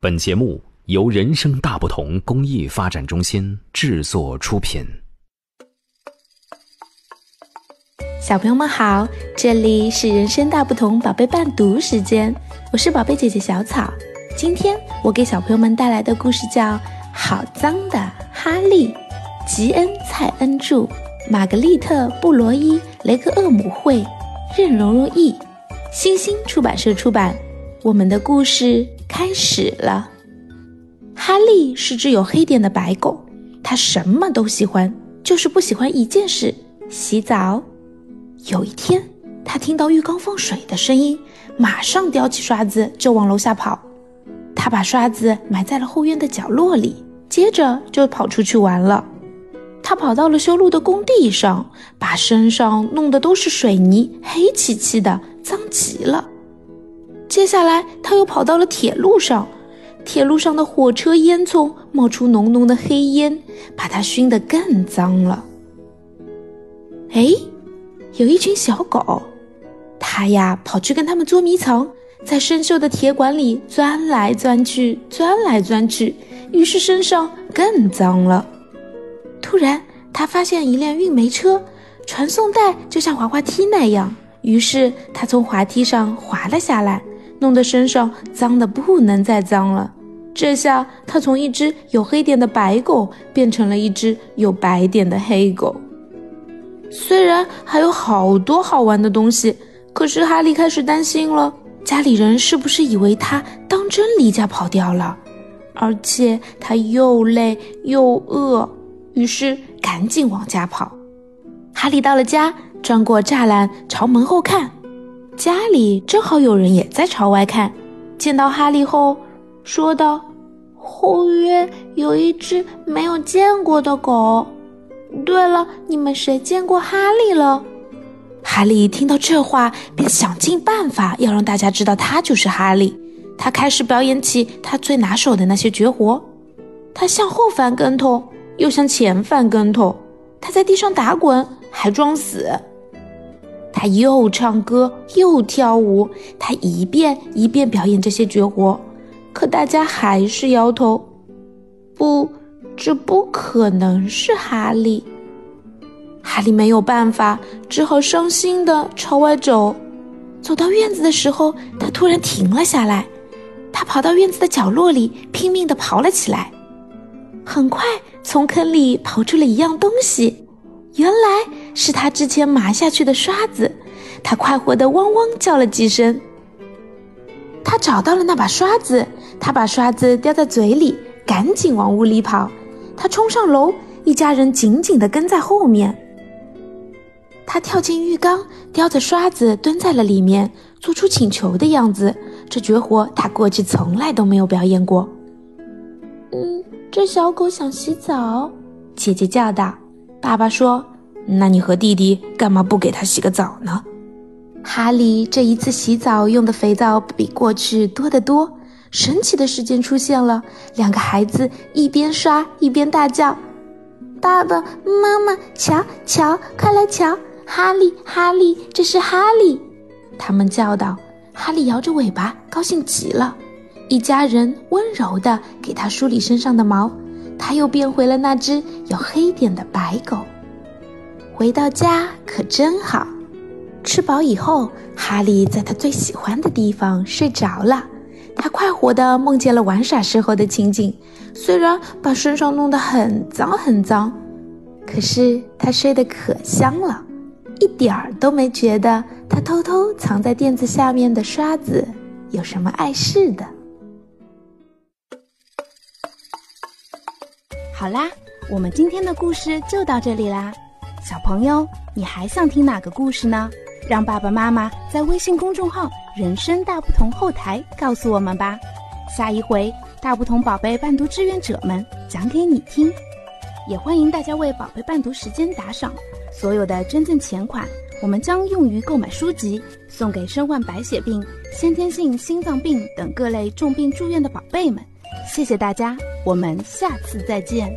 本节目由人生大不同公益发展中心制作出品。小朋友们好，这里是人生大不同宝贝伴读时间，我是宝贝姐姐小草。今天我给小朋友们带来的故事叫《好脏的哈利》，吉恩·蔡恩著，玛格丽特·布罗伊、雷格厄姆绘，任蓉蓉译，新星出版社出版。我们的故事开始了。哈利是只有黑点的白狗，它什么都喜欢，就是不喜欢一件事——洗澡。有一天，他听到浴缸放水的声音，马上叼起刷子就往楼下跑。他把刷子埋在了后院的角落里，接着就跑出去玩了。他跑到了修路的工地上，把身上弄得都是水泥，黑漆漆的，脏极了。接下来，他又跑到了铁路上，铁路上的火车烟囱冒出浓浓的黑烟，把他熏得更脏了。哎，有一群小狗，他呀跑去跟他们捉迷藏，在生锈的铁管里钻来钻去，钻来钻去，于是身上更脏了。突然，他发现一辆运煤车，传送带就像滑滑梯那样，于是他从滑梯上滑了下来。弄得身上脏的不能再脏了，这下他从一只有黑点的白狗变成了一只有白点的黑狗。虽然还有好多好玩的东西，可是哈利开始担心了：家里人是不是以为他当真离家跑掉了？而且他又累又饿，于是赶紧往家跑。哈利到了家，转过栅栏朝门后看。家里正好有人也在朝外看，见到哈利后，说道：“后院有一只没有见过的狗。对了，你们谁见过哈利了？”哈利听到这话，便想尽办法要让大家知道他就是哈利。他开始表演起他最拿手的那些绝活。他向后翻跟头，又向前翻跟头。他在地上打滚，还装死。他又唱歌又跳舞，他一遍一遍表演这些绝活，可大家还是摇头。不，这不可能是哈利。哈利没有办法，只好伤心地朝外走。走到院子的时候，他突然停了下来。他跑到院子的角落里，拼命地刨了起来。很快，从坑里刨出了一样东西。原来是他之前埋下去的刷子，他快活的汪汪叫了几声。他找到了那把刷子，他把刷子叼在嘴里，赶紧往屋里跑。他冲上楼，一家人紧紧的跟在后面。他跳进浴缸，叼着刷子蹲在了里面，做出请求的样子。这绝活他过去从来都没有表演过。嗯，这小狗想洗澡，姐姐叫道。爸爸说：“那你和弟弟干嘛不给他洗个澡呢？”哈利这一次洗澡用的肥皂比过去多得多。神奇的事件出现了，两个孩子一边刷一边大叫：“爸爸妈妈，瞧瞧，快来瞧！哈利，哈利，这是哈利！”他们叫道。哈利摇着尾巴，高兴极了。一家人温柔地给他梳理身上的毛。他又变回了那只有黑点的白狗。回到家可真好，吃饱以后，哈利在他最喜欢的地方睡着了。他快活地梦见了玩耍时候的情景，虽然把身上弄得很脏很脏，可是他睡得可香了，一点儿都没觉得他偷偷藏在垫子下面的刷子有什么碍事的。好啦，我们今天的故事就到这里啦。小朋友，你还想听哪个故事呢？让爸爸妈妈在微信公众号“人生大不同”后台告诉我们吧。下一回大不同宝贝伴读志愿者们讲给你听。也欢迎大家为宝贝伴读时间打赏，所有的捐赠钱款我们将用于购买书籍，送给身患白血病、先天性心脏病等各类重病住院的宝贝们。谢谢大家，我们下次再见。